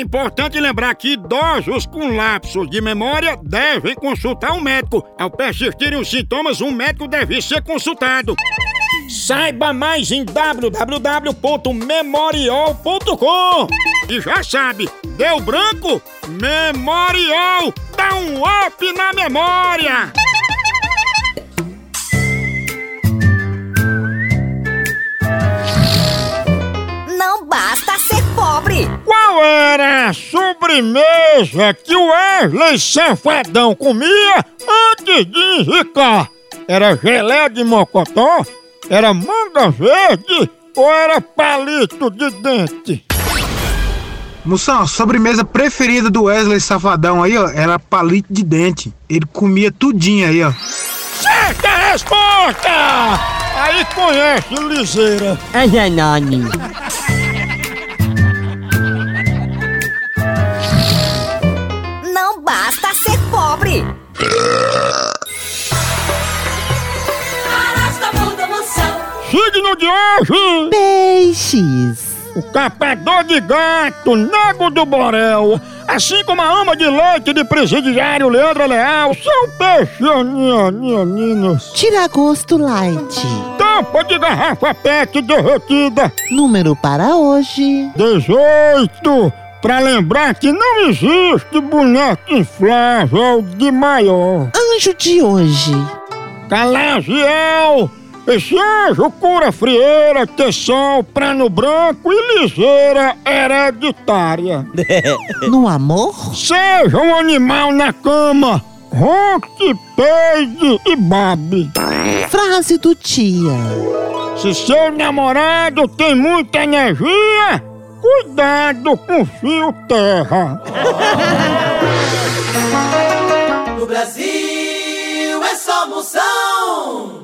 É importante lembrar que idosos com lapsos de memória devem consultar um médico. Ao persistirem os sintomas, um médico deve ser consultado. Saiba mais em www.memorial.com. E já sabe, deu branco? Memorial! Dá um up na memória! Sobremesa que o Wesley Safadão comia antes de enricar? Era gelé de mocotó? Era manga verde? Ou era palito de dente? Moção, a sobremesa preferida do Wesley Safadão aí, ó, era palito de dente. Ele comia tudinho aí, ó. Certa resposta! Aí conhece liseira. É Janone. Pobre. Signo de hoje! Peixes. O capador de gato, nego do borel, assim como a ama de leite de presidiário Leandro Leal, são peixonianinos. Tira gosto light. Tampa de garrafa pet derretida, Número para hoje. 18. Pra lembrar que não existe boneco inflável de maior. Anjo de hoje. Calagiel! Esse anjo cura frieira, tensão, prano branco e ligeira hereditária. No amor. Seja um animal na cama, ronque, peide e babe. Frase do dia. Se seu namorado tem muita energia, cuidado com fio terra. No Brasil é só Moção.